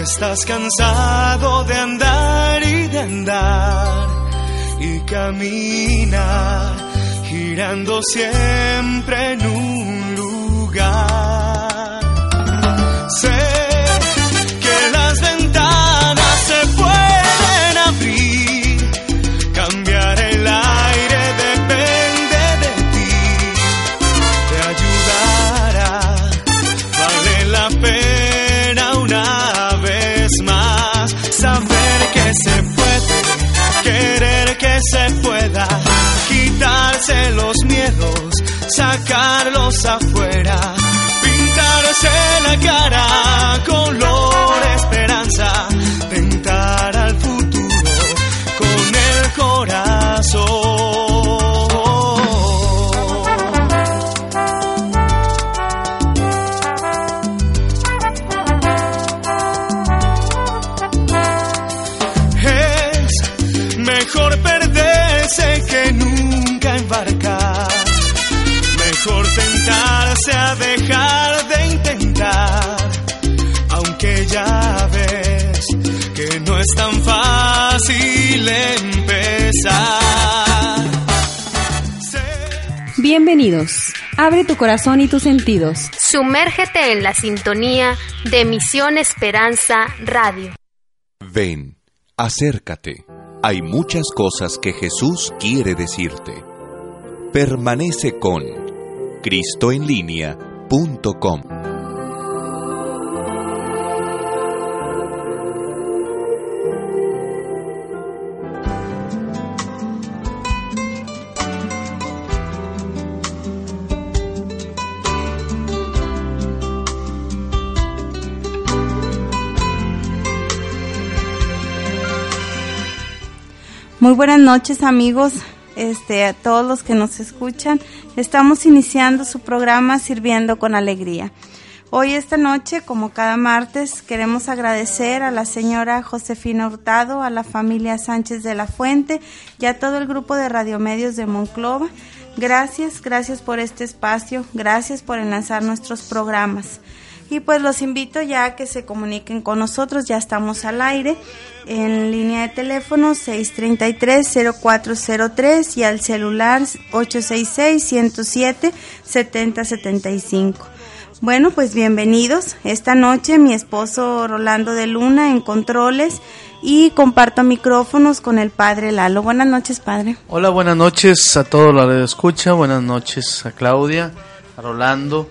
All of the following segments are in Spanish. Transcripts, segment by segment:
estás cansado de andar y de andar y caminar girando siempre en un lugar. Se pueda, quitarse los miedos, sacarlos afuera, pintarse la cara, color esperanza, Bienvenidos. Abre tu corazón y tus sentidos. Sumérgete en la sintonía de Misión Esperanza Radio. Ven, acércate. Hay muchas cosas que Jesús quiere decirte. Permanece con cristoenlínea.com. Buenas noches amigos, este, a todos los que nos escuchan. Estamos iniciando su programa Sirviendo con Alegría. Hoy esta noche, como cada martes, queremos agradecer a la señora Josefina Hurtado, a la familia Sánchez de la Fuente y a todo el grupo de radiomedios de Monclova. Gracias, gracias por este espacio, gracias por enlazar nuestros programas. Y pues los invito ya a que se comuniquen con nosotros, ya estamos al aire en línea de teléfono 633-0403 y al celular 866-107-7075. Bueno, pues bienvenidos. Esta noche mi esposo Rolando de Luna en controles y comparto micrófonos con el padre Lalo. Buenas noches, padre. Hola, buenas noches a todos los que escucha, buenas noches a Claudia, a Rolando.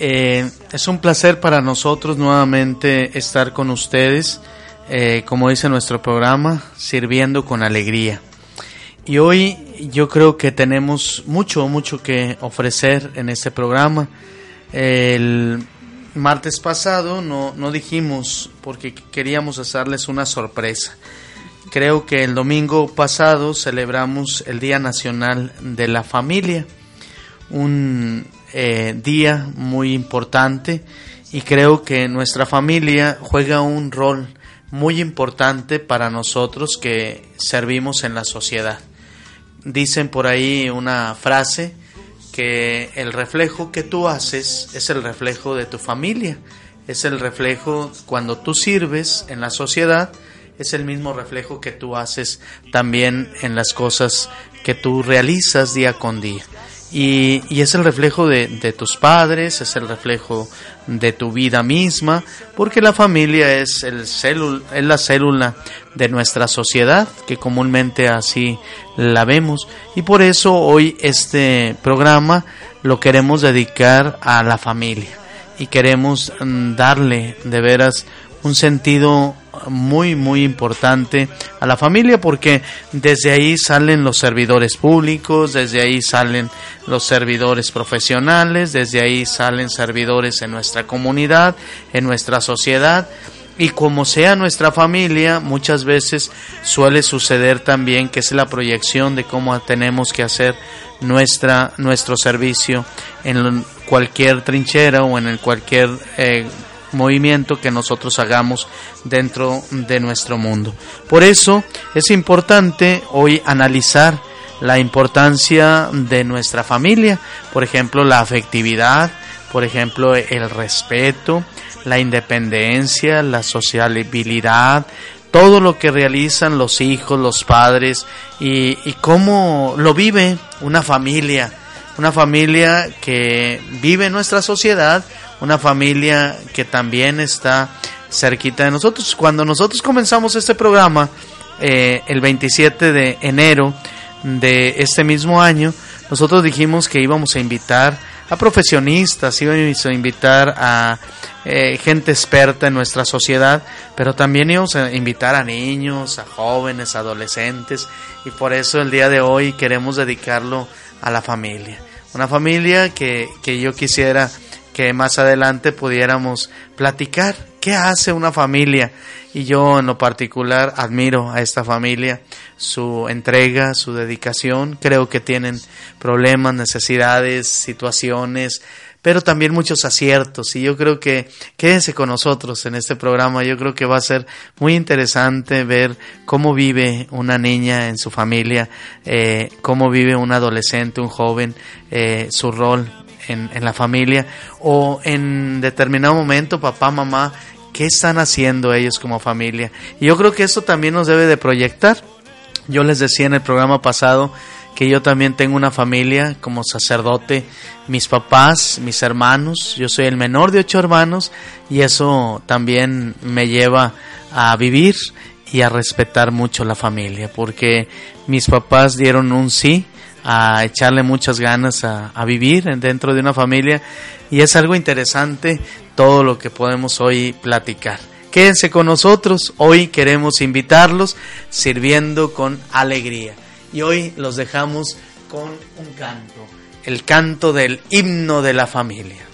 Eh, es un placer para nosotros nuevamente estar con ustedes, eh, como dice nuestro programa, sirviendo con alegría. Y hoy yo creo que tenemos mucho, mucho que ofrecer en este programa. El martes pasado no, no dijimos porque queríamos hacerles una sorpresa. Creo que el domingo pasado celebramos el Día Nacional de la Familia, un eh, día muy importante y creo que nuestra familia juega un rol muy importante para nosotros que servimos en la sociedad. Dicen por ahí una frase que el reflejo que tú haces es el reflejo de tu familia, es el reflejo cuando tú sirves en la sociedad, es el mismo reflejo que tú haces también en las cosas que tú realizas día con día. Y, y es el reflejo de, de, tus padres, es el reflejo de tu vida misma, porque la familia es, el célula, es la célula de nuestra sociedad, que comúnmente así la vemos. Y por eso hoy este programa lo queremos dedicar a la familia y queremos darle de veras un sentido muy muy importante a la familia porque desde ahí salen los servidores públicos, desde ahí salen los servidores profesionales, desde ahí salen servidores en nuestra comunidad, en nuestra sociedad. Y como sea nuestra familia, muchas veces suele suceder también que es la proyección de cómo tenemos que hacer nuestra nuestro servicio en cualquier trinchera o en el cualquier eh, movimiento que nosotros hagamos dentro de nuestro mundo. Por eso es importante hoy analizar la importancia de nuestra familia, por ejemplo, la afectividad, por ejemplo, el respeto, la independencia, la sociabilidad, todo lo que realizan los hijos, los padres y, cómo lo vive una familia, una familia que vive nuestra sociedad, una familia que también está cerquita de nosotros. Cuando nosotros comenzamos este programa, eh, el 27 de enero de este mismo año, nosotros dijimos que íbamos a invitar a profesionistas, íbamos a invitar a eh, gente experta en nuestra sociedad, pero también íbamos a invitar a niños, a jóvenes, adolescentes, y por eso el día de hoy queremos dedicarlo a la familia. Una familia que, que yo quisiera que más adelante pudiéramos platicar qué hace una familia. Y yo en lo particular admiro a esta familia, su entrega, su dedicación. Creo que tienen problemas, necesidades, situaciones, pero también muchos aciertos. Y yo creo que quédense con nosotros en este programa. Yo creo que va a ser muy interesante ver cómo vive una niña en su familia, eh, cómo vive un adolescente, un joven, eh, su rol en, la familia o en determinado momento papá, mamá, ¿qué están haciendo ellos como familia? Y yo creo que eso también nos debe de proyectar. Yo les decía en el programa pasado que yo también tengo una familia como sacerdote, mis papás, mis hermanos, yo soy el menor de ocho hermanos y eso también me lleva a vivir y a respetar mucho la familia, porque mis papás dieron un sí a echarle muchas ganas a, vivir dentro de una familia y es algo interesante todo lo que podemos hoy platicar. Quédense con nosotros, hoy queremos invitarlos sirviendo con alegría y hoy los dejamos con un canto, el canto del himno de la familia.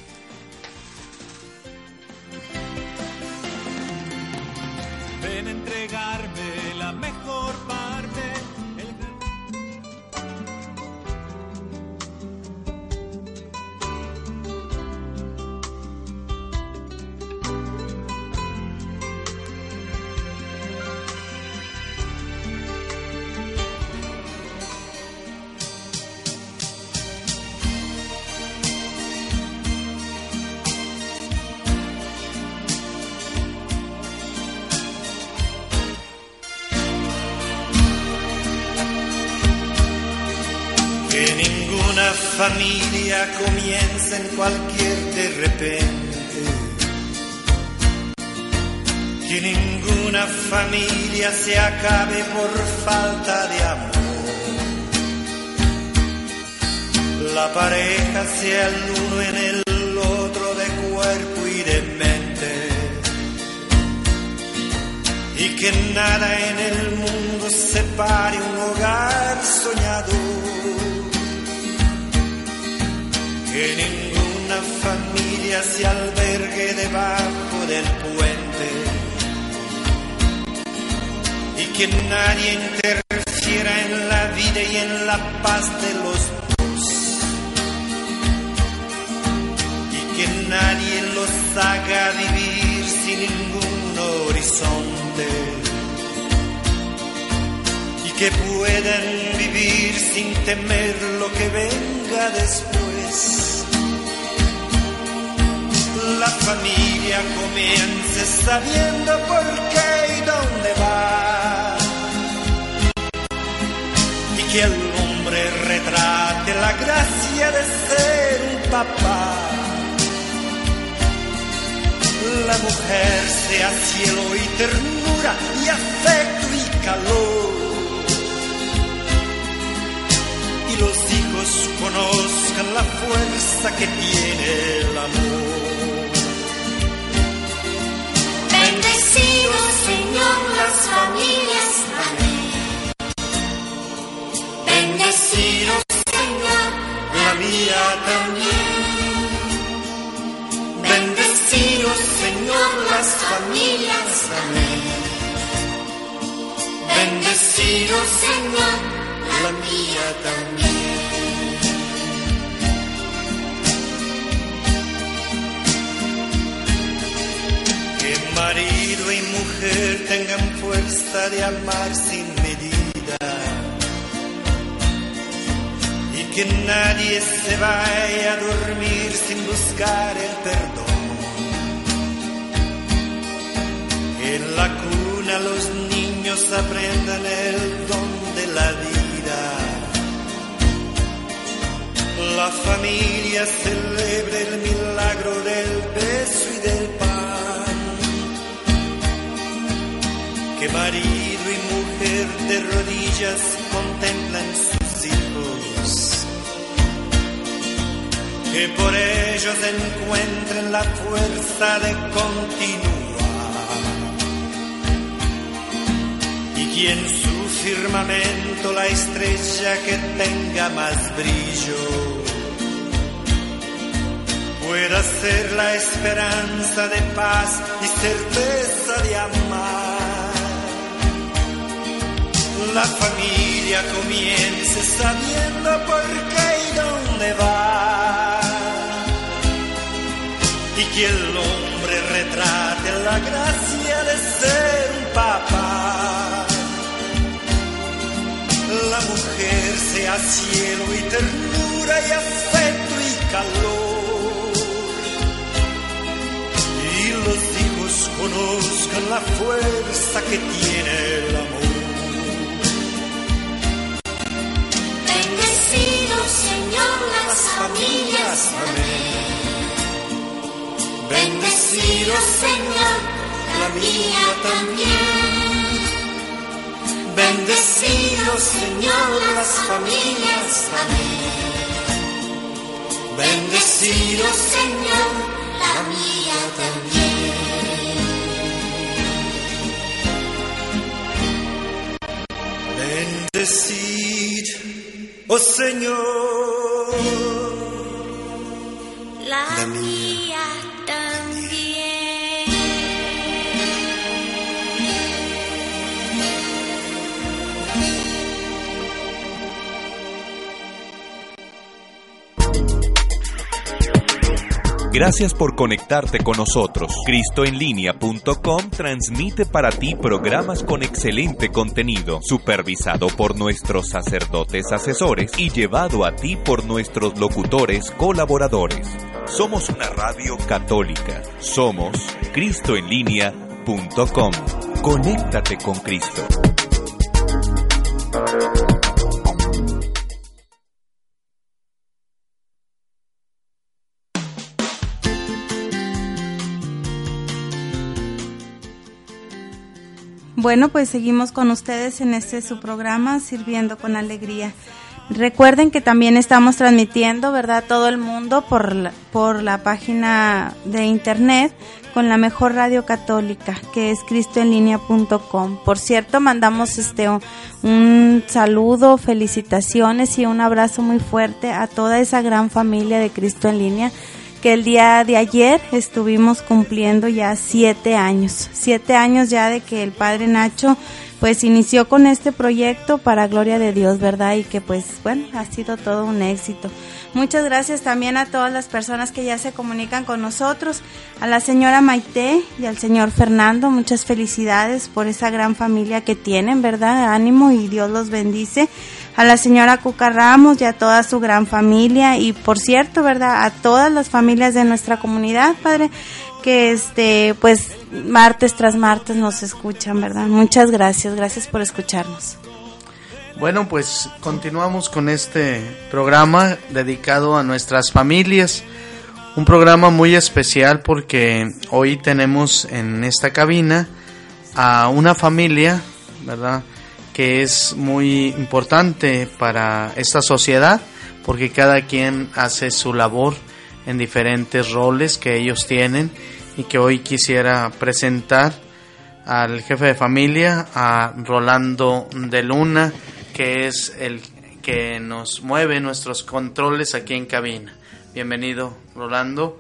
Que nadie los haga vivir sin ningún horizonte y que puedan vivir sin temer lo que venga después la familia comienza sabiendo por qué y dónde va. Y que el hombre retrate la gracia de ser un papá. La mujer sea cielo y ternura y afecto y calor y los hijos conozcan la fuerza que tiene el amor. Bendecido Señor las familias, amén. Bendecido Señor la mía también. Señor las familias, amén. Bendecido Señor la mía también. Que marido y mujer tengan fuerza de amar sin medida y que nadie se vaya a dormir sin buscar el perdón a los niños aprendan el don de la vida. La familia celebre el milagro del beso y del pan. Que marido y mujer de rodillas contemplan sus hijos. Que por ellos encuentren la fuerza de continuar. Y en su firmamento la estrella que tenga más brillo pueda ser la esperanza de paz y certeza de amar. La familia comience sabiendo por qué y dónde va. Y que el hombre retrate la gracia de ser un papá mujer sea cielo y ternura y afecto y calor. Y los hijos conozcan la fuerza que tiene el amor. Bendecido Señor las familias, amén. Bendecido Señor, la mía también. Bendecido Señor las familias, amén. Bendecido Señor, la mía también. Bendecid, oh Señor, la, la mía Gracias por conectarte con nosotros. Cristoenlinea.com transmite para ti programas con excelente contenido, supervisado por nuestros sacerdotes asesores y llevado a ti por nuestros locutores colaboradores. Somos una radio católica. Somos Cristoenlinea.com. Conéctate con Cristo. Bueno, pues seguimos con ustedes en este su programa, Sirviendo con Alegría. Recuerden que también estamos transmitiendo, ¿verdad? Todo el mundo por la, por la página de internet con la mejor radio católica, que es cristoenlinea.com. Por cierto, mandamos este un saludo, felicitaciones y un abrazo muy fuerte a toda esa gran familia de Cristo en línea que el día de ayer estuvimos cumpliendo ya siete años, siete años ya de que el padre Nacho pues inició con este proyecto para gloria de Dios, ¿verdad? Y que pues bueno, ha sido todo un éxito. Muchas gracias también a todas las personas que ya se comunican con nosotros, a la señora Maite y al señor Fernando, muchas felicidades por esa gran familia que tienen, ¿verdad? Ánimo y Dios los bendice a la señora Cuca Ramos y a toda su gran familia y por cierto, ¿verdad? A todas las familias de nuestra comunidad, Padre, que este, pues martes tras martes nos escuchan, ¿verdad? Muchas gracias, gracias por escucharnos. Bueno, pues continuamos con este programa dedicado a nuestras familias. Un programa muy especial porque hoy tenemos en esta cabina a una familia, ¿verdad? Que es muy importante para esta sociedad porque cada quien hace su labor en diferentes roles que ellos tienen y que hoy quisiera presentar al jefe de familia, a Rolando de Luna, que es el que nos mueve nuestros controles aquí en cabina. Bienvenido, Rolando.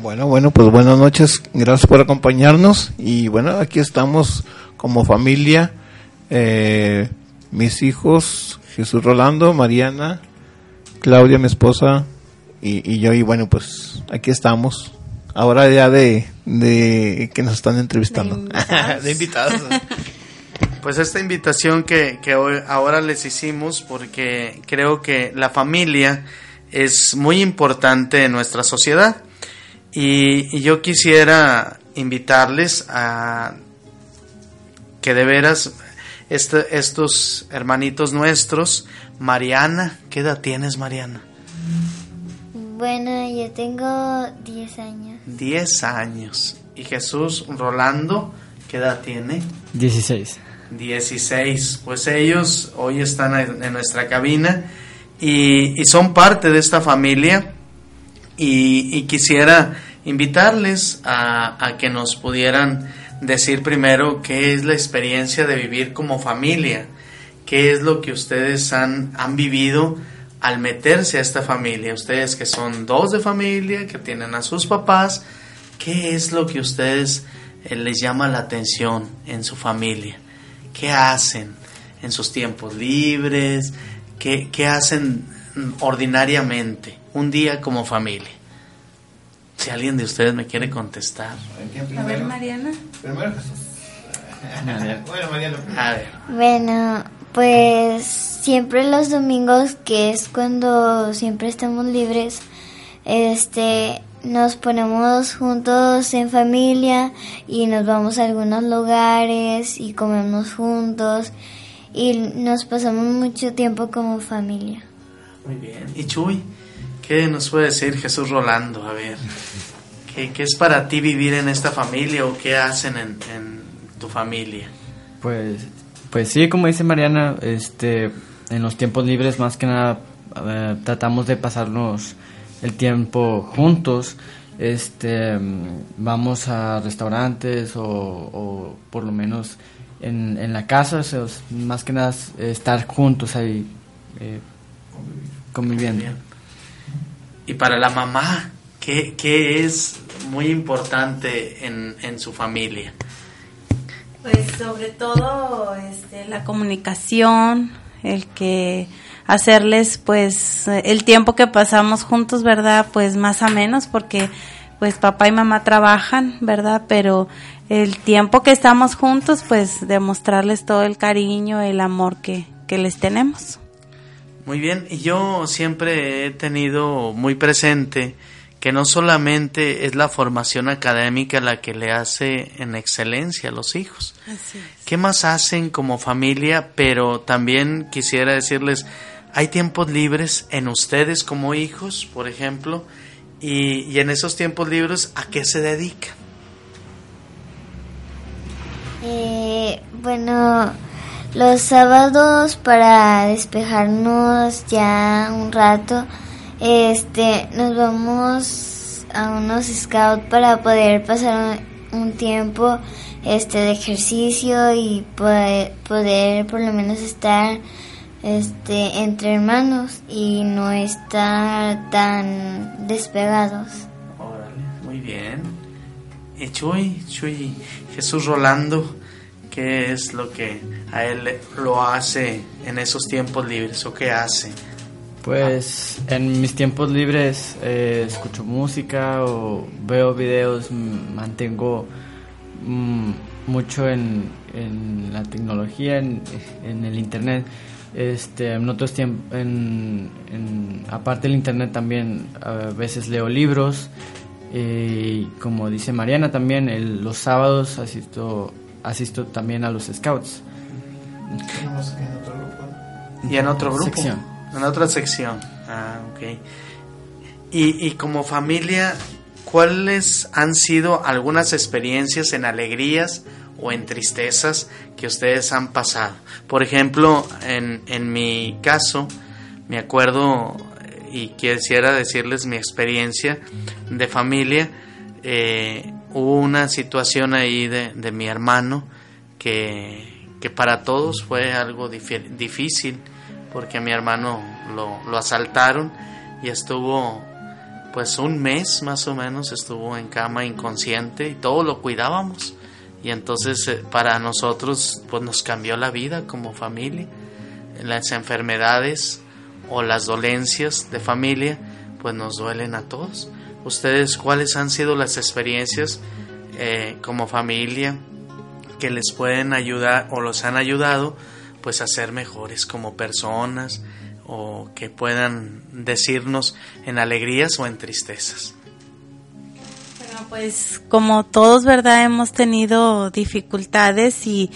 Bueno, bueno, pues buenas noches, gracias por acompañarnos y bueno, aquí estamos como familia, eh, mis hijos, Jesús Rolando, Mariana, Claudia, mi esposa y, y yo y bueno, pues aquí estamos ahora ya de, de que nos están entrevistando. De invitados. De invitados. Pues esta invitación que, que hoy, ahora les hicimos porque creo que la familia es muy importante en nuestra sociedad y, y yo quisiera invitarles a que de veras este- estos hermanitos nuestros, Mariana, ¿qué edad tienes Mariana? Bueno, yo tengo 10 años. 10 años. Y Jesús Rolando, ¿qué edad tiene? 16. 16. Pues ellos hoy están en nuestra cabina y, y son parte de esta familia y, y quisiera invitarles a, a que nos pudieran decir primero qué es la experiencia de vivir como familia, qué es lo que ustedes han, han vivido al meterse a esta familia, ustedes que son dos de familia, que tienen a sus papás, ¿qué es lo que ustedes eh, les llama la atención en su familia? ¿Qué hacen en sus tiempos libres? ¿Qué, qué hacen mm, ordinariamente un día como familia? Si alguien de ustedes me quiere contestar. A ver, Mariana. Primero Jesús. Bueno, Mariana. A ver. Bueno, pues siempre los domingos, que es cuando siempre estamos libres, este, nos ponemos juntos en familia y nos vamos a algunos lugares y comemos juntos y nos pasamos mucho tiempo como familia. Muy bien. ¿Y Chuy? ¿Qué nos puede decir Jesús Rolando? A ver, ¿qué, qué es para ti vivir en esta familia o qué hacen en, en tu familia? Pues, pues sí, como dice Mariana, este, en los tiempos libres más que nada eh, tratamos de pasarnos el tiempo juntos. Este, vamos a restaurantes o, o por lo menos en, en la casa, o sea, es más que nada es estar juntos ahí eh, conviviendo. Y para la mamá, ¿qué, qué es muy importante en, en su familia? Pues sobre todo este, la comunicación, el que hacerles pues el tiempo que pasamos juntos, ¿verdad? Pues más a menos porque pues papá y mamá trabajan, ¿verdad? Pero el tiempo que estamos juntos pues demostrarles todo el cariño, el amor que, que les tenemos. Muy bien, y yo siempre he tenido muy presente que no solamente es la formación académica la que le hace en excelencia a los hijos. ¿Qué más hacen como familia? Pero también quisiera decirles, hay tiempos libres en ustedes como hijos, por ejemplo, y, y en esos tiempos libres, ¿a qué se dedican? Eh, bueno, los sábados para despejarnos ya un rato, este, nos vamos a unos scouts para poder pasar un, tiempo este de ejercicio y poder, poder por lo menos estar este entre hermanos y no estar tan despegados. Órale, muy bien. Y Chuy, Chuy, Jesús Rolando, ¿qué es lo que a él lo hace en esos tiempos libres o qué hace? Pues en mis tiempos libres eh, escucho música o veo videos, mantengo mm, mucho en, en la tecnología, en, en el internet. Este, en otros tiempos, en, en- aparte del internet también a veces leo libros y como dice Mariana también el- los sábados asisto asisto también a los scouts. Y en otro grupo. Sección. En otra sección. Ah, ok. Y, y como familia, ¿cuáles han sido algunas experiencias en alegrías o en tristezas que ustedes han pasado? Por ejemplo, en, en mi caso, me acuerdo y quisiera decirles mi experiencia de familia. eh, hubo una situación ahí de, de mi hermano que, que para todos fue algo difícil porque a mi hermano lo, lo asaltaron y estuvo pues un mes más o menos estuvo en cama inconsciente y todo lo cuidábamos. Y entonces eh, para nosotros pues nos cambió la vida como familia. Las enfermedades o las dolencias de familia pues nos duelen a todos ustedes cuáles han sido las experiencias eh, como familia que les pueden ayudar o los han ayudado pues a ser mejores como personas o que puedan decirnos en alegrías o en tristezas. Bueno, pues como todos, ¿verdad? Hemos tenido dificultades y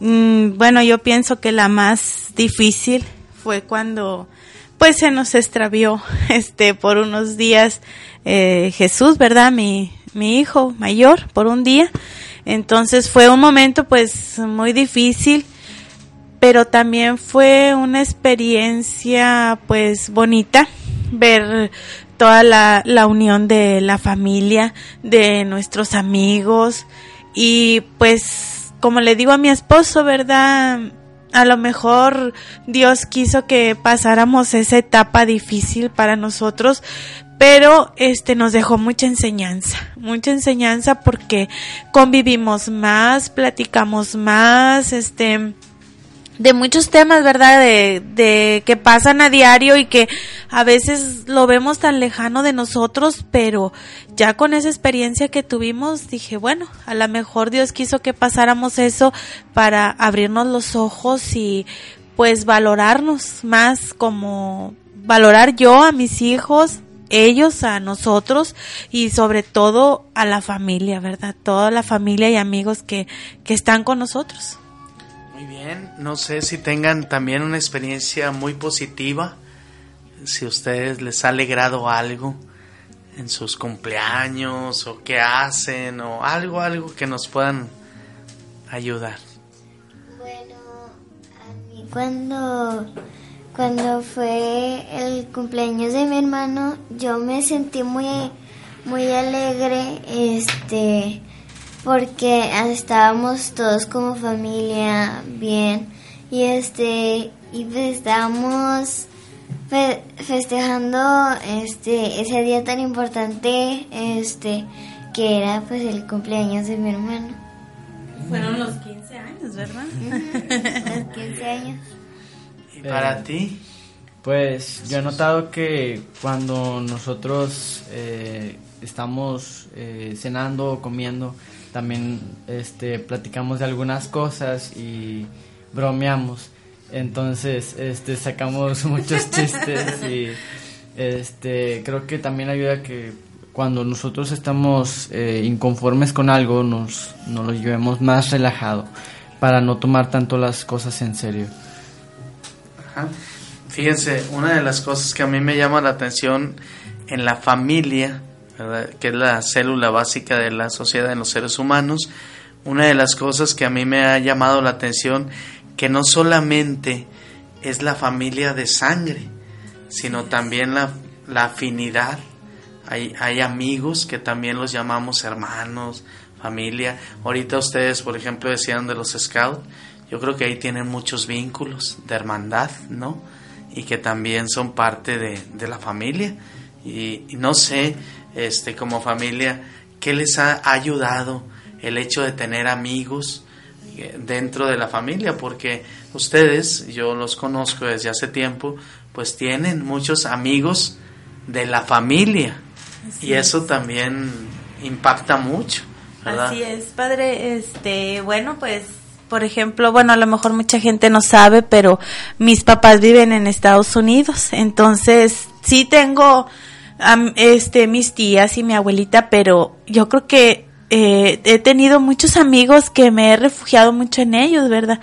mm, bueno, yo pienso que la más difícil fue cuando pues se nos extravió este por unos días eh, Jesús, ¿verdad? Mi, mi hijo mayor por un día. Entonces fue un momento pues muy difícil, pero también fue una experiencia pues bonita ver toda la, la unión de la familia, de nuestros amigos y pues como le digo a mi esposo, ¿verdad? A lo mejor Dios quiso que pasáramos esa etapa difícil para nosotros, pero este nos dejó mucha enseñanza, mucha enseñanza porque convivimos más, platicamos más, este de muchos temas, ¿verdad? De, de que pasan a diario y que a veces lo vemos tan lejano de nosotros, pero ya con esa experiencia que tuvimos dije, bueno, a lo mejor Dios quiso que pasáramos eso para abrirnos los ojos y pues valorarnos más como valorar yo a mis hijos, ellos a nosotros y sobre todo a la familia, ¿verdad? Toda la familia y amigos que, que están con nosotros. Muy bien, no sé si tengan también una experiencia muy positiva, si a ustedes les ha alegrado algo en sus cumpleaños o qué hacen o algo, algo que nos puedan ayudar. Bueno, a mí cuando, cuando fue el cumpleaños de mi hermano, yo me sentí muy, muy alegre, este porque estábamos todos como familia bien y este y pues estábamos festejando este ese día tan importante este que era pues el cumpleaños de mi hermano. Fueron los 15 años, ¿verdad? los 15 años. ¿Y para ti? Pues yo he notado que cuando nosotros eh, estamos eh, cenando o comiendo, también este, platicamos de algunas cosas y bromeamos. Entonces, este, sacamos muchos chistes y este, creo que también ayuda que cuando nosotros estamos eh, inconformes con algo, nos, nos lo llevemos más relajado para no tomar tanto las cosas en serio. Fíjense, una de las cosas que a mí me llama la atención en la familia que es la célula básica de la sociedad en los seres humanos, una de las cosas que a mí me ha llamado la atención, que no solamente es la familia de sangre, sino también la, la afinidad. Hay, hay amigos que también los llamamos hermanos, familia. Ahorita ustedes, por ejemplo, decían de los scouts, yo creo que ahí tienen muchos vínculos de hermandad, ¿no? Y que también son parte de, de la familia. Y, y, no sé, este, como familia, ¿qué les ha ayudado el hecho de tener amigos eh, dentro de la familia? Porque ustedes, yo los conozco desde hace tiempo, pues tienen muchos amigos de la familia y eso también impacta mucho. ¿verdad? Así es, padre. Este, bueno, pues por ejemplo, bueno, a lo mejor mucha gente no sabe, pero mis papás viven en Estados Unidos, entonces sí tengo este, mis tías y mi abuelita, pero yo creo que eh, he tenido muchos amigos que me he refugiado mucho en ellos, ¿verdad?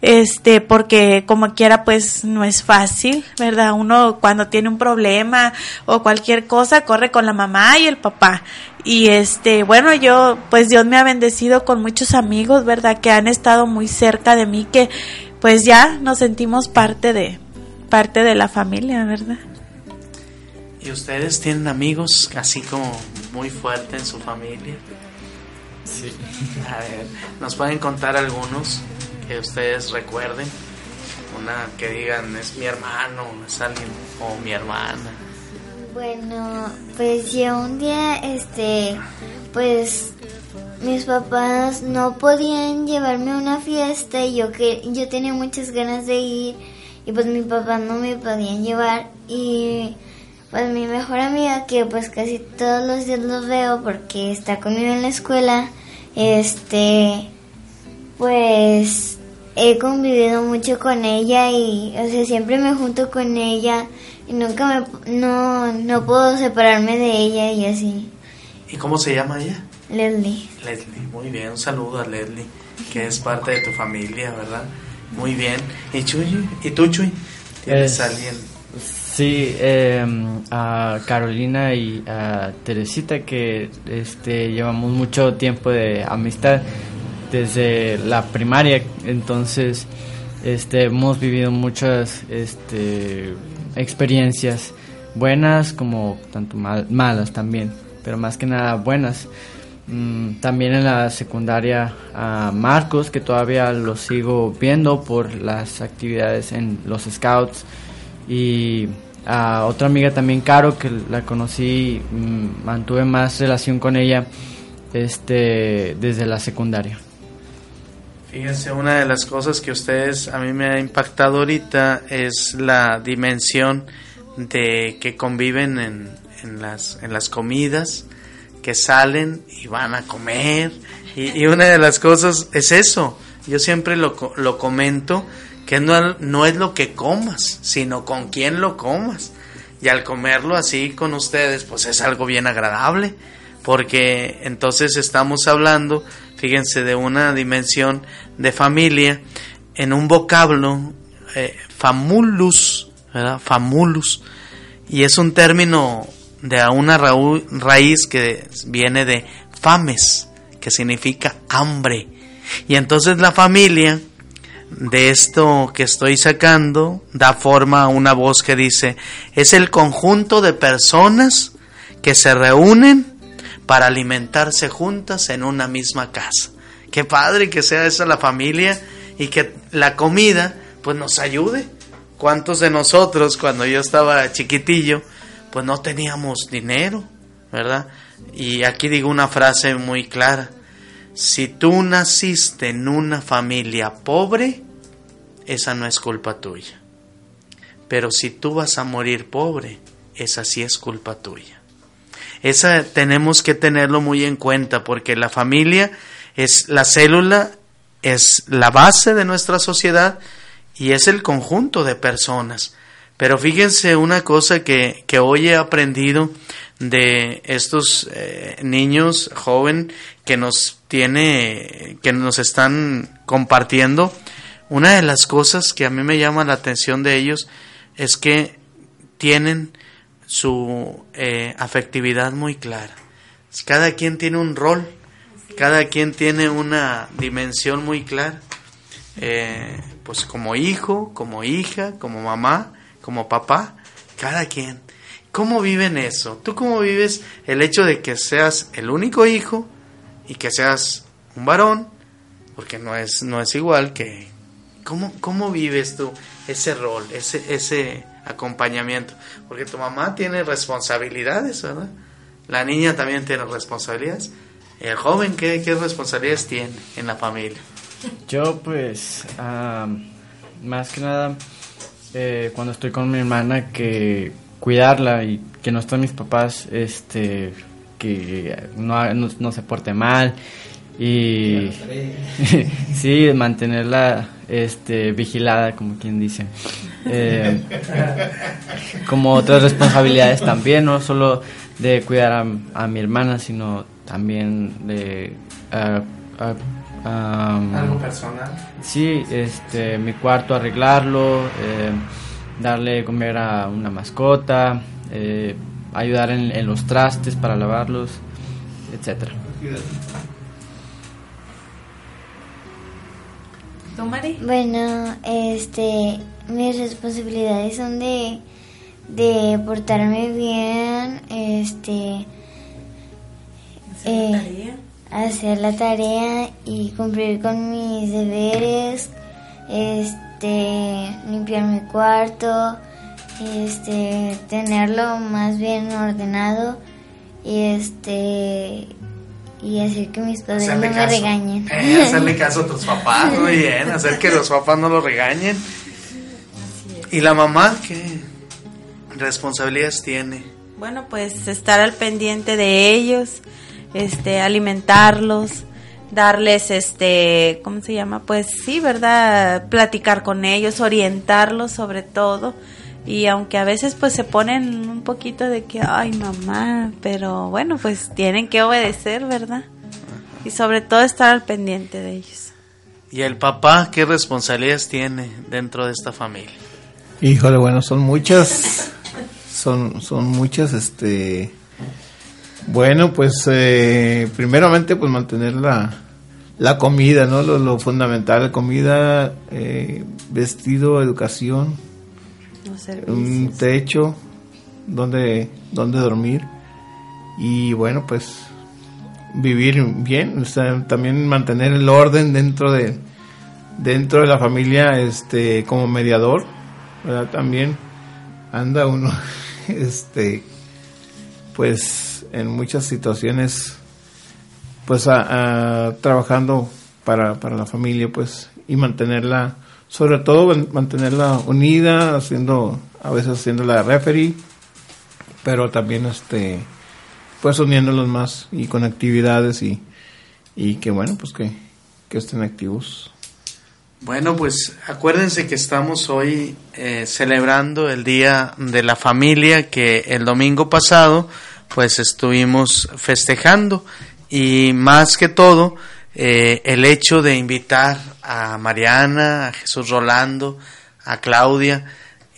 Este, porque como quiera, pues no es fácil, ¿verdad? Uno cuando tiene un problema o cualquier cosa corre con la mamá y el papá. Y este, bueno, yo, pues Dios me ha bendecido con muchos amigos, ¿verdad? Que han estado muy cerca de mí, que pues ya nos sentimos parte de, parte de la familia, ¿verdad? ¿Y ustedes tienen amigos así como muy fuerte en su familia? Sí. A ver, ¿nos pueden contar algunos que ustedes recuerden? Una que digan es mi hermano, es alguien o mi hermana. Bueno, pues yo un día, este, pues mis papás no podían llevarme a una fiesta y yo que yo tenía muchas ganas de ir y pues mi papá no me podían llevar y pues mi mejor amiga, que pues casi todos los días los veo porque está conmigo en la escuela, este, pues he convivido mucho con ella y, o sea, siempre me junto con ella y nunca me, no, no puedo separarme de ella y así. ¿Y cómo se llama ella? Leslie. Leslie, muy bien, un saludo a Leslie, que es parte de tu familia, ¿verdad? Muy bien. ¿Y Chuy? ¿Y tú, Chuy? ¿Tienes Es- alguien? Sí, eh, a Carolina y a Teresita que este, llevamos mucho tiempo de amistad desde la primaria, entonces este, hemos vivido muchas este, experiencias buenas como tanto mal- malas también, pero más que nada buenas. Mm, también en la secundaria a Marcos, que todavía lo sigo viendo por las actividades en los scouts. Y a otra amiga también, Caro, que la conocí, mm, mantuve más relación con ella este, desde la secundaria. Fíjense, una de las cosas que ustedes a mí me ha impactado ahorita es la dimensión de que conviven en, las, en las comidas, que salen y van a comer. Y, y una de las cosas es eso. Yo siempre lo, lo comento, que no, no es lo que comas, sino con quién lo comas. Y al comerlo así con ustedes, pues es algo bien agradable, porque entonces estamos hablando, fíjense, de una dimensión de familia en un vocablo eh, famulus, ¿verdad? Famulus, y es un término de una raíz que viene de fames, que significa hambre. Y entonces la familia de esto que estoy sacando da forma a una voz que dice, es el conjunto de personas que se reúnen para alimentarse juntas en una misma casa. Qué padre que sea esa la familia y que la comida pues nos ayude. ¿Cuántos de nosotros cuando yo estaba chiquitillo pues no teníamos dinero, ¿verdad? Y aquí digo una frase muy clara. Si tú naciste en una familia pobre, esa no es culpa tuya. Pero si tú vas a morir pobre, esa sí es culpa tuya. Esa tenemos que tenerlo muy en cuenta porque la familia es la célula, es la base de nuestra sociedad y es el conjunto de personas. Pero fíjense una cosa que, que hoy he aprendido de estos eh, niños joven que nos tiene, que nos están compartiendo. Una de las cosas que a mí me llama la atención de ellos es que tienen su eh, afectividad muy clara. Cada quien tiene un rol, cada quien tiene una dimensión muy clara. Eh, pues como hijo, como hija, como mamá, como papá, cada quien. ¿Cómo viven eso? ¿Tú cómo vives el hecho de que seas el único hijo y que seas un varón? Porque no es, no es igual que... ¿Cómo, ¿Cómo vives tú ese rol, ese, ese acompañamiento? Porque tu mamá tiene responsabilidades, ¿verdad? La niña también tiene responsabilidades. El joven, ¿qué, qué responsabilidades tiene en la familia? Yo pues, más que nada, eh, cuando estoy con mi hermana, que cuidarla y que no estén mis papás, este, que no, no, no se porte mal y sí, mantenerla este, vigilada, como quien dice. Eh, como otras responsabilidades también, no solo de cuidar a, a mi hermana, sino también de... Algo personal. Sí, este, mi cuarto arreglarlo, eh, darle comer a una mascota, eh, ayudar en, en los trastes para lavarlos, etcétera. ¿Tú, Mari? Bueno, este, mis responsabilidades son de, de portarme bien, este, eh, hacer la tarea y cumplir con mis deberes, este, limpiar mi cuarto, este, tenerlo más bien ordenado y este, y hacer que mis padres no me caso. regañen. Eh, hacerle caso a tus papás, muy bien, hacer que los papás no lo regañen. ¿Y la mamá qué responsabilidades tiene? Bueno, pues estar al pendiente de ellos, este, alimentarlos, darles, este, ¿cómo se llama? Pues sí, ¿verdad? Platicar con ellos, orientarlos sobre todo. Y aunque a veces pues se ponen un poquito de que, ay mamá, pero bueno, pues tienen que obedecer, ¿verdad? y sobre todo estar al pendiente de ellos. ¿Y el papá qué responsabilidades tiene dentro de esta familia? Híjole, bueno, son muchas, son, son muchas, este, bueno, pues eh, primeramente pues mantener la, la comida, ¿no? Lo, lo fundamental, comida, eh, vestido, educación, un techo donde, donde dormir y bueno, pues vivir bien, o sea, también mantener el orden dentro de dentro de la familia este como mediador, ¿verdad? También anda uno este pues en muchas situaciones pues a- a- trabajando para, para la familia pues y mantenerla sobre todo mantenerla unida haciendo a veces haciendo la referee pero también este pues uniéndolos más y con actividades y, y que bueno pues que, que estén activos. Bueno, pues acuérdense que estamos hoy eh, celebrando el Día de la Familia que el domingo pasado pues estuvimos festejando. Y más que todo eh, el hecho de invitar a Mariana, a Jesús Rolando, a Claudia,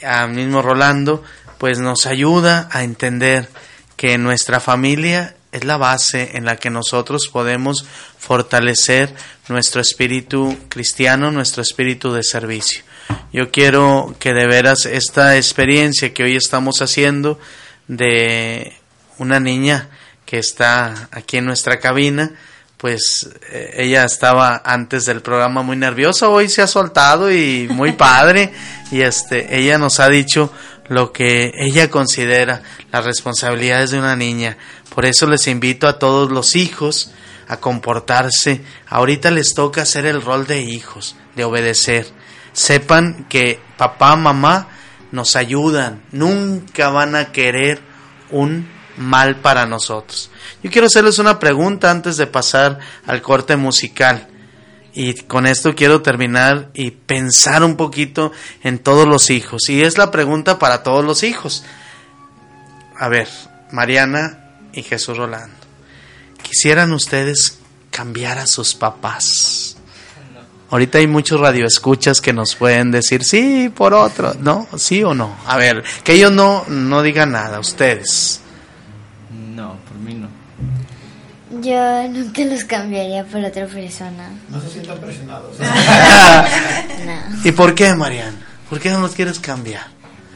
al mismo Rolando, pues nos ayuda a entender que nuestra familia es la base en la que nosotros podemos fortalecer nuestro espíritu cristiano, nuestro espíritu de servicio. Yo quiero que de veras esta experiencia que hoy estamos haciendo de una niña que está aquí en nuestra cabina, pues eh, ella estaba antes del programa muy nerviosa, hoy se ha soltado y muy padre y este ella nos ha dicho lo que ella considera las responsabilidades de una niña. Por eso les invito a todos los hijos a comportarse. Ahorita les toca hacer el rol de hijos, de obedecer. Sepan que papá, mamá nos ayudan, nunca van a querer un mal para nosotros. Yo quiero hacerles una pregunta antes de pasar al corte musical. Y con esto quiero terminar y pensar un poquito en todos los hijos. Y es la pregunta para todos los hijos. A ver, Mariana y Jesús Rolando. ¿Quisieran ustedes cambiar a sus papás? Ahorita hay muchos radioescuchas que nos pueden decir sí por otro, ¿no? ¿Sí o no? A ver, que ellos no, no digan nada, ustedes. Yo nunca los cambiaría por otra persona. no se sientan presionados No. ¿Y por qué, Mariana? ¿Por qué no los quieres cambiar?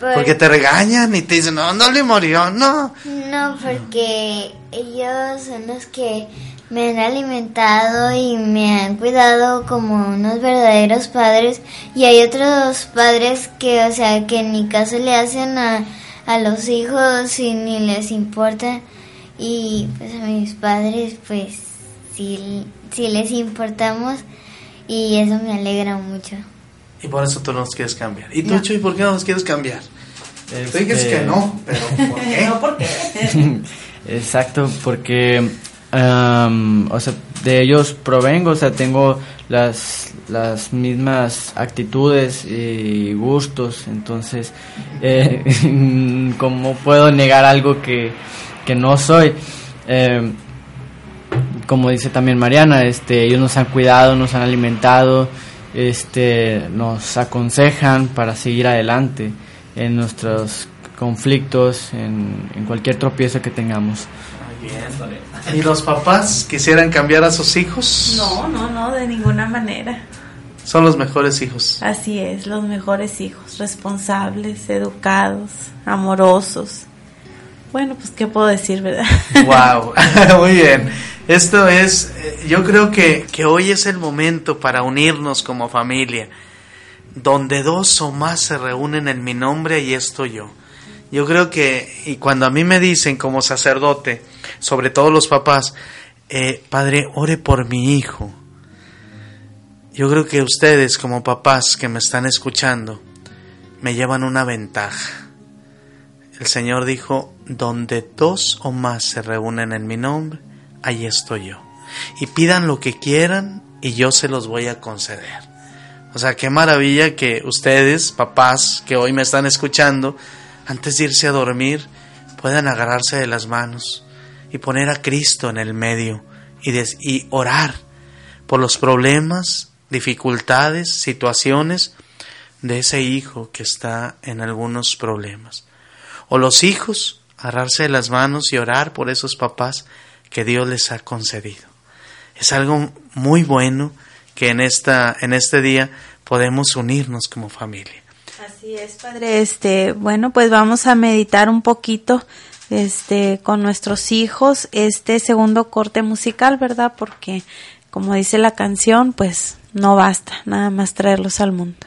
Por- Porque te regañan y te dicen, no, no le murió, no. No, porque ellos son los que me han alimentado y me han cuidado como unos verdaderos padres. Y hay otros padres que, o sea, que ni caso le hacen a, a los hijos y ni les importa. Y pues a mis padres, pues sí, sí les importamos y eso me alegra mucho. Y por eso tú no los quieres cambiar. ¿Y tú, No. Chuy, por qué no los quieres cambiar? Tú dices que no, pero ¿por qué? Exacto, porque, am, o sea, de ellos provengo, o sea, tengo las, las mismas actitudes y gustos, entonces, eh, ¿cómo puedo negar algo que, que no soy? Eh, como dice también Mariana, este, ellos nos han cuidado, nos han alimentado, este, nos aconsejan para seguir adelante en nuestros conflictos, en, en cualquier tropiezo que tengamos. ¿Y los papás quisieran cambiar a sus hijos? No, no, no, de ninguna manera. Son los mejores hijos. Así es, los mejores hijos, responsables, educados, amorosos. Bueno, pues qué puedo decir, ¿verdad? Wow, muy bien. Esto es, eh, yo creo que, que hoy es el momento para unirnos como familia. Donde dos o más se reúnen en mi nombre, y estoy yo. Yo creo que, y cuando a mí me dicen como sacerdote, sobre todo los papás, eh, Padre, ore por mi hijo. Yo creo que ustedes como papás que me están escuchando, me llevan una ventaja. El Señor dijo, donde dos o más se reúnen en mi nombre, ahí estoy yo. Y pidan lo que quieran y yo se los voy a conceder. O sea, qué maravilla que ustedes, papás, que hoy me están escuchando, antes de irse a dormir, puedan agarrarse de las manos y poner a Cristo en el medio y, des- y orar por los problemas, dificultades, situaciones de ese hijo que está en algunos problemas. O los hijos, agarrarse las manos y orar por esos papás que Dios les ha concedido. Es algo muy bueno que en, esta, en este día podemos unirnos como familia. Así es, padre. Este, bueno, pues vamos a meditar un poquito este con nuestros hijos este segundo corte musical, ¿verdad? Porque como dice la canción, pues no basta nada más traerlos al mundo.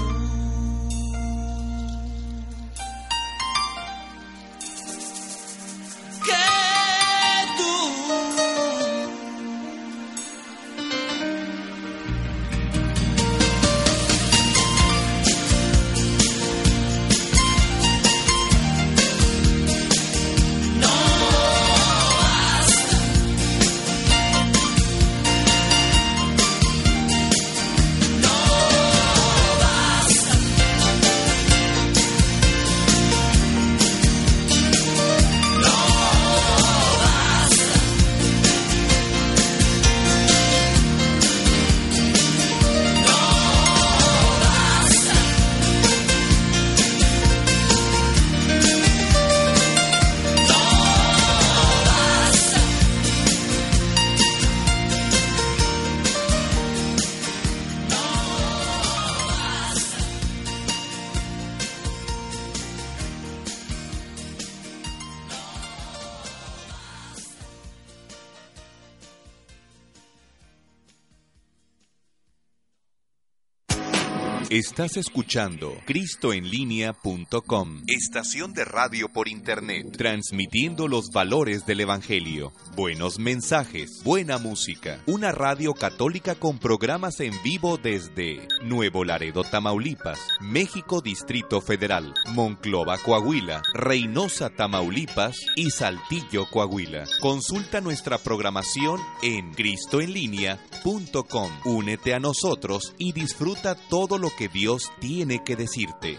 Estás escuchando cristoenlinea.com, estación de radio por internet, transmitiendo los valores del Evangelio, buenos mensajes, buena música, una radio católica con programas en vivo desde Nuevo Laredo, Tamaulipas, México Distrito Federal, Monclova, Coahuila, Reynosa, Tamaulipas y Saltillo, Coahuila. Consulta nuestra programación en cristoenlinea.com. Únete a nosotros y disfruta todo lo que Dios tiene que decirte.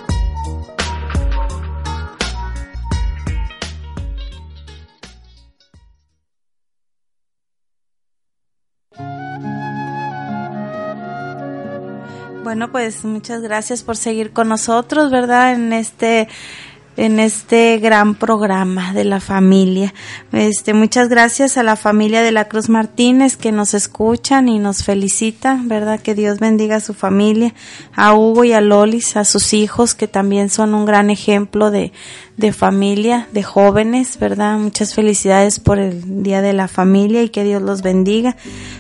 Bueno, pues muchas gracias por seguir con nosotros, ¿verdad? En este en este gran programa de la familia. Este, muchas gracias a la familia de la Cruz Martínez que nos escuchan y nos felicitan, ¿verdad? Que Dios bendiga a su familia, a Hugo y a Lolis, a sus hijos que también son un gran ejemplo de, de familia, de jóvenes, ¿verdad? Muchas felicidades por el Día de la Familia y que Dios los bendiga.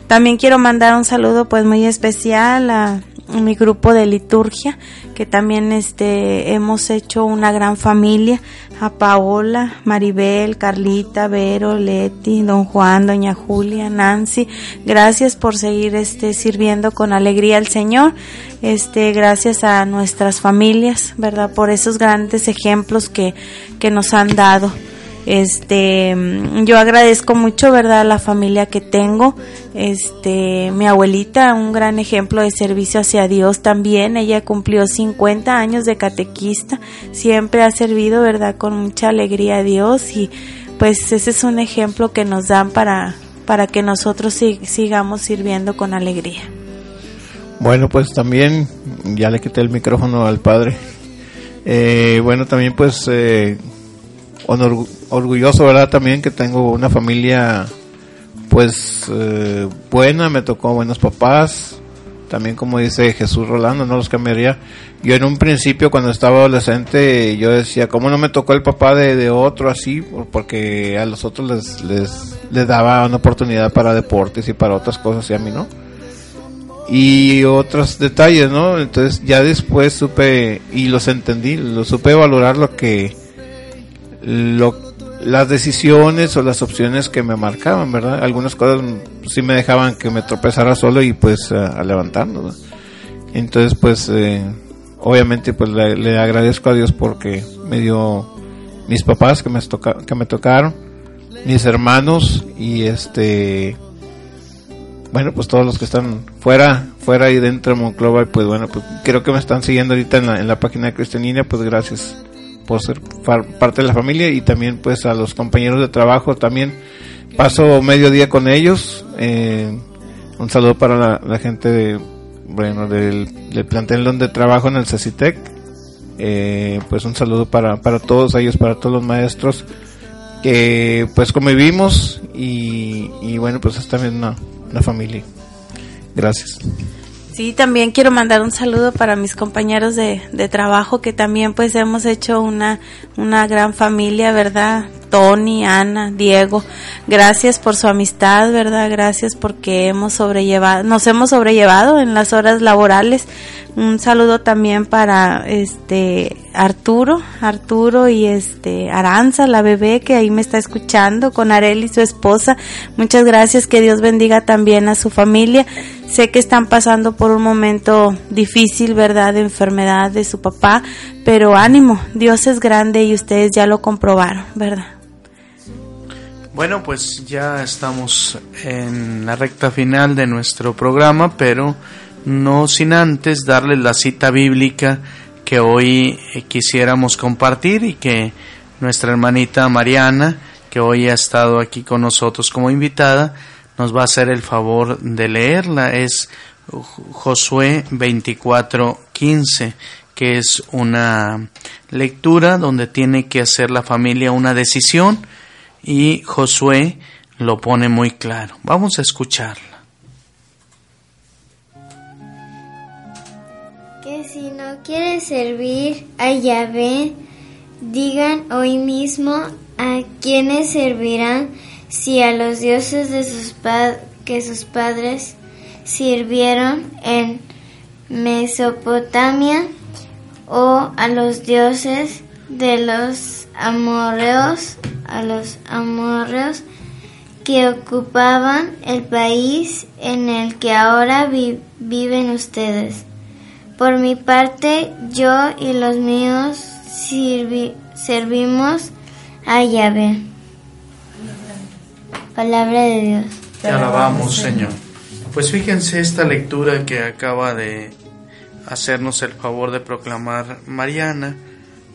También quiero mandar un saludo pues muy especial a mi grupo de liturgia, que también este hemos hecho una gran familia, a Paola, Maribel, Carlita, Vero, Leti, Don Juan, Doña Julia, Nancy, gracias por seguir este sirviendo con alegría al Señor. Este, gracias a nuestras familias, ¿verdad? Por esos grandes ejemplos que que nos han dado. Este, yo agradezco mucho, ¿verdad?, la familia que tengo. Este, mi abuelita, un gran ejemplo de servicio hacia Dios también. Ella cumplió 50 años de catequista. Siempre ha servido, ¿verdad?, con mucha alegría a Dios y pues ese es un ejemplo que nos dan para para que nosotros sigamos sirviendo con alegría. Bueno, pues también ya le quité el micrófono al padre. Eh, bueno, también pues eh, orgulloso, ¿verdad? También que tengo una familia, pues, eh, buena, me tocó buenos papás, también como dice Jesús Rolando, no los cambiaría. Yo en un principio cuando estaba adolescente yo decía, ¿cómo no me tocó el papá de, otro así? Porque a los otros les, les, les daba una oportunidad para deportes y para otras cosas y a mí no. Y otros detalles, ¿no? Entonces ya después supe y los entendí, lo supe valorar lo que lo, las decisiones o las opciones que me marcaban, ¿verdad? Algunas cosas sí me dejaban que me tropezara solo y pues a, levantarnos. Entonces pues eh, obviamente pues le, agradezco a Dios porque me dio mis papás que me, tocaron, mis hermanos y este bueno pues todos los que están fuera fuera y dentro de Monclova pues bueno pues creo que me están siguiendo ahorita en la, en la página de Cristianina pues gracias por ser parte de la familia y también pues a los compañeros de trabajo. También paso medio día con ellos. Eh, un saludo para la, gente de, bueno del, del, plantel donde trabajo en el CECITEC. Eh, pues un saludo para, para todos ellos para todos los maestros que pues convivimos y, y bueno pues es también una, una familia. Gracias Sí, también quiero mandar un saludo para mis compañeros de, de trabajo que también pues hemos hecho una, una gran familia, ¿verdad? Tony, Ana, Diego, gracias por su amistad, ¿verdad? Gracias porque hemos sobrellevado, nos hemos sobrellevado en las horas laborales. Un saludo también para este Arturo, Arturo y este Aranza, la bebé que ahí me está escuchando, con Areli, su esposa. Muchas gracias, que Dios bendiga también a su familia. Sé que están pasando por un momento difícil, ¿verdad? De enfermedad de su papá, pero ánimo, Dios es grande y ustedes ya lo comprobaron, ¿verdad? Bueno, pues ya estamos en la recta final de nuestro programa, pero no sin antes darles la cita bíblica que hoy eh, quisiéramos compartir y que nuestra hermanita Mariana, que hoy ha estado aquí con nosotros como invitada, nos va a hacer el favor de leerla. Es Josué 24:15, que es una lectura donde tiene que hacer la familia una decisión y Josué lo pone muy claro. Vamos a escucharla. Quieres servir a Yahvé, digan hoy mismo a quienes servirán si a los dioses de sus que sus padres sirvieron en Mesopotamia o a los dioses de los amorreos, a los amorreos que ocupaban el país en el que ahora viven ustedes. Por mi parte, yo y los míos servimos a Yahvé. Palabra de Dios. Te alabamos, Señor. Pues fíjense esta lectura que acaba de hacernos el favor de proclamar Mariana,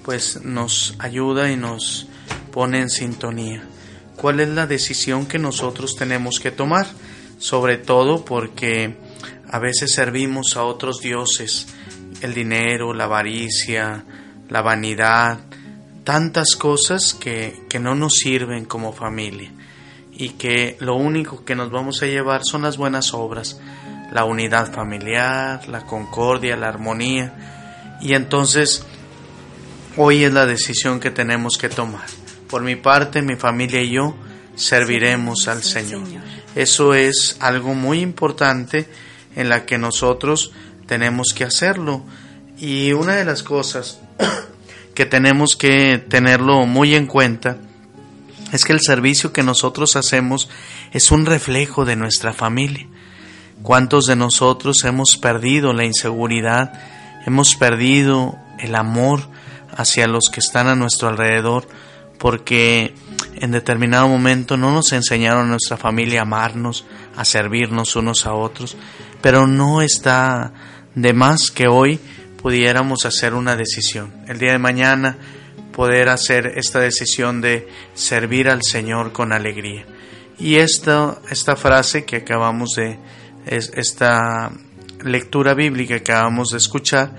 pues nos ayuda y nos pone en sintonía. ¿Cuál es la decisión que nosotros tenemos que tomar? Sobre todo porque a veces servimos a otros dioses, el dinero, la avaricia, la vanidad, tantas cosas que, que no nos sirven como familia y que lo único que nos vamos a llevar son las buenas obras, la unidad familiar, la concordia, la armonía. Y entonces hoy es la decisión que tenemos que tomar. Por mi parte, mi familia y yo serviremos al Señor. Eso es algo muy importante en la que nosotros tenemos que hacerlo. Y una de las cosas que tenemos que tenerlo muy en cuenta es que el servicio que nosotros hacemos es un reflejo de nuestra familia. ¿Cuántos de nosotros hemos perdido la inseguridad, hemos perdido el amor hacia los que están a nuestro alrededor porque en determinado momento no nos enseñaron a nuestra familia a amarnos, a servirnos unos a otros, pero no está de más que hoy pudiéramos hacer una decisión. El día de mañana poder hacer esta decisión de servir al Señor con alegría. Y esta, esta frase que acabamos de, esta lectura bíblica que acabamos de escuchar,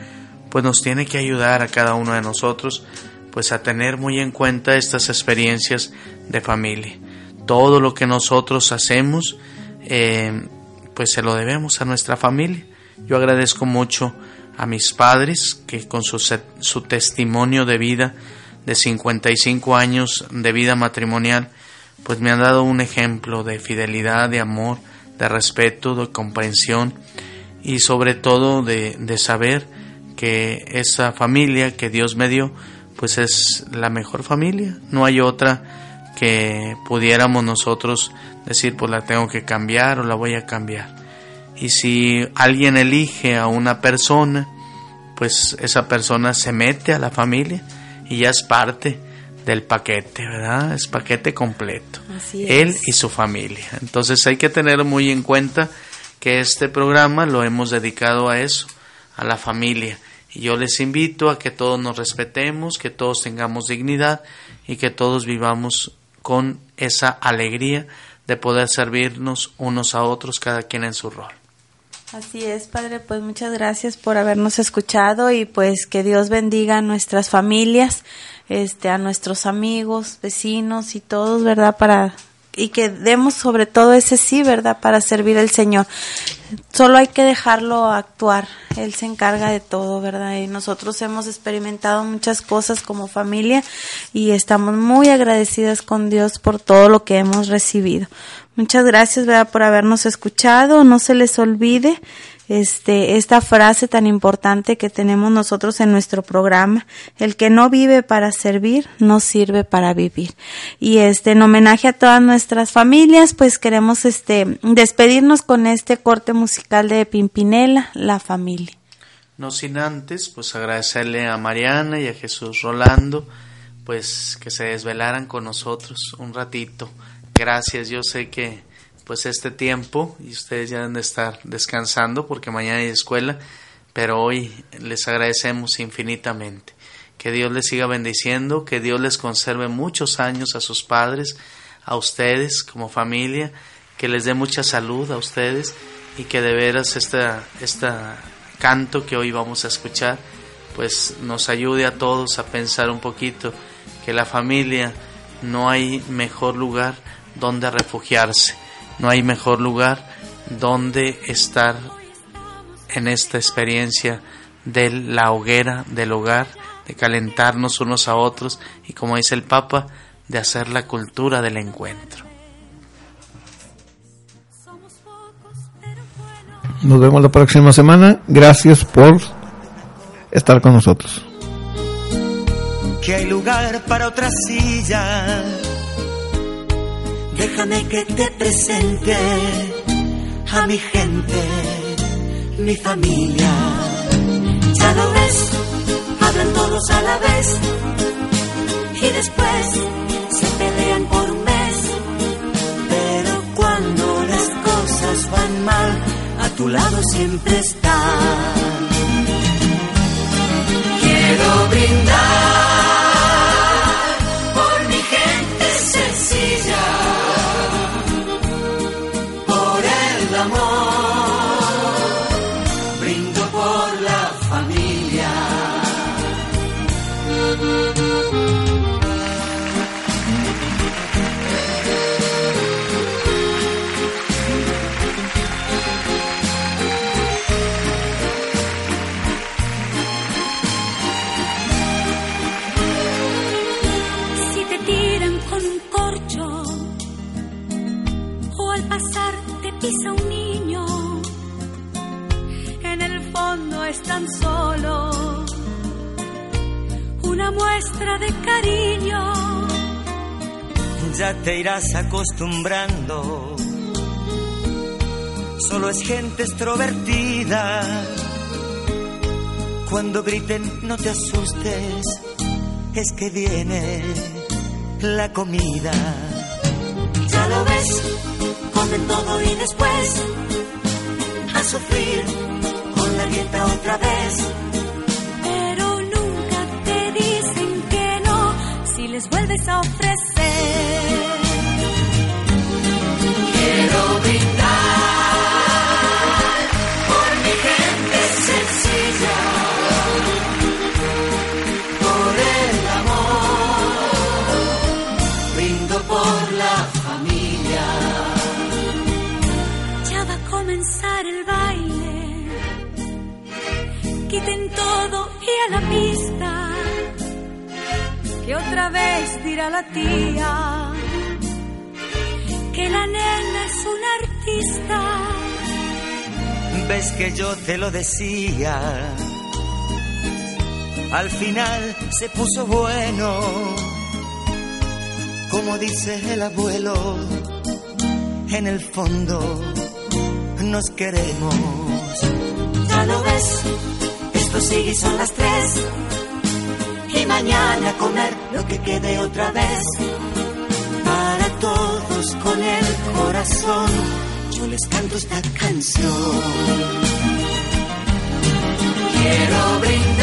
pues nos tiene que ayudar a cada uno de nosotros, pues a tener muy en cuenta estas experiencias de familia. Todo lo que nosotros hacemos, eh, pues se lo debemos a nuestra familia. Yo agradezco mucho a mis padres que con su, su testimonio de vida de 55 años de vida matrimonial, pues me han dado un ejemplo de fidelidad, de amor, de respeto, de comprensión y sobre todo de, de saber que esa familia que Dios me dio, pues es la mejor familia. No hay otra que pudiéramos nosotros decir, pues la tengo que cambiar o la voy a cambiar. Y si alguien elige a una persona, pues esa persona se mete a la familia y ya es parte del paquete, ¿verdad? Es paquete completo. Él y su familia. Entonces hay que tener muy en cuenta que este programa lo hemos dedicado a eso, a la familia. Y yo les invito a que todos nos respetemos, que todos tengamos dignidad y que todos vivamos con esa alegría de poder servirnos unos a otros, cada quien en su rol. Así es, Padre, pues muchas gracias por habernos escuchado y pues que Dios bendiga a nuestras familias, este, a nuestros amigos, vecinos y todos, ¿verdad? Para y que demos sobre todo ese sí, ¿verdad? Para servir al Señor. Solo hay que dejarlo actuar. Él se encarga de todo, ¿verdad? Y nosotros hemos experimentado muchas cosas como familia y estamos muy agradecidas con Dios por todo lo que hemos recibido. Muchas gracias, ¿verdad? Por habernos escuchado. No se les olvide este, esta frase tan importante que tenemos nosotros en nuestro programa, el que no vive para servir, no sirve para vivir. Y este, en homenaje a todas nuestras familias, pues queremos este, despedirnos con este corte musical de Pimpinela, La Familia. No sin antes, pues agradecerle a Mariana y a Jesús Rolando, pues que se desvelaran con nosotros un ratito. Gracias, yo sé que pues este tiempo y ustedes ya deben de estar descansando porque mañana hay escuela, pero hoy les agradecemos infinitamente. Que Dios les siga bendiciendo, que Dios les conserve muchos años a sus padres, a ustedes como familia, que les dé mucha salud a ustedes y que de veras esta, esta canto que hoy vamos a escuchar pues nos ayude a todos a pensar un poquito que la familia no hay mejor lugar donde refugiarse no hay mejor lugar donde estar en esta experiencia de la hoguera, del hogar, de calentarnos unos a otros y como dice el Papa, de hacer la cultura del encuentro. Nos vemos la próxima semana. Gracias por estar con nosotros. Que hay lugar para otra silla. Déjame que te presente a mi gente, mi familia. Ya lo ves, hablan todos a la vez y después se pelean por un mes. Pero cuando las cosas van mal, a tu lado siempre está. Quiero brindar acostumbrando. Solo es gente extrovertida. Cuando griten, no te asustes. Es que viene la comida. Ya lo ves, comen todo y después a sufrir con la dieta otra vez. Pero nunca te dicen que no si les vuelves a ofrecer. La pista. Que otra vez dirá la tía Ves que yo te lo decía. Al final se puso bueno, como dice el abuelo. En el fondo nos queremos. Ya lo ves, esto sigue y son las tres. Y mañana comer lo que quede otra vez. Para todos con el corazón, tanto esta canción. Quiero brindar.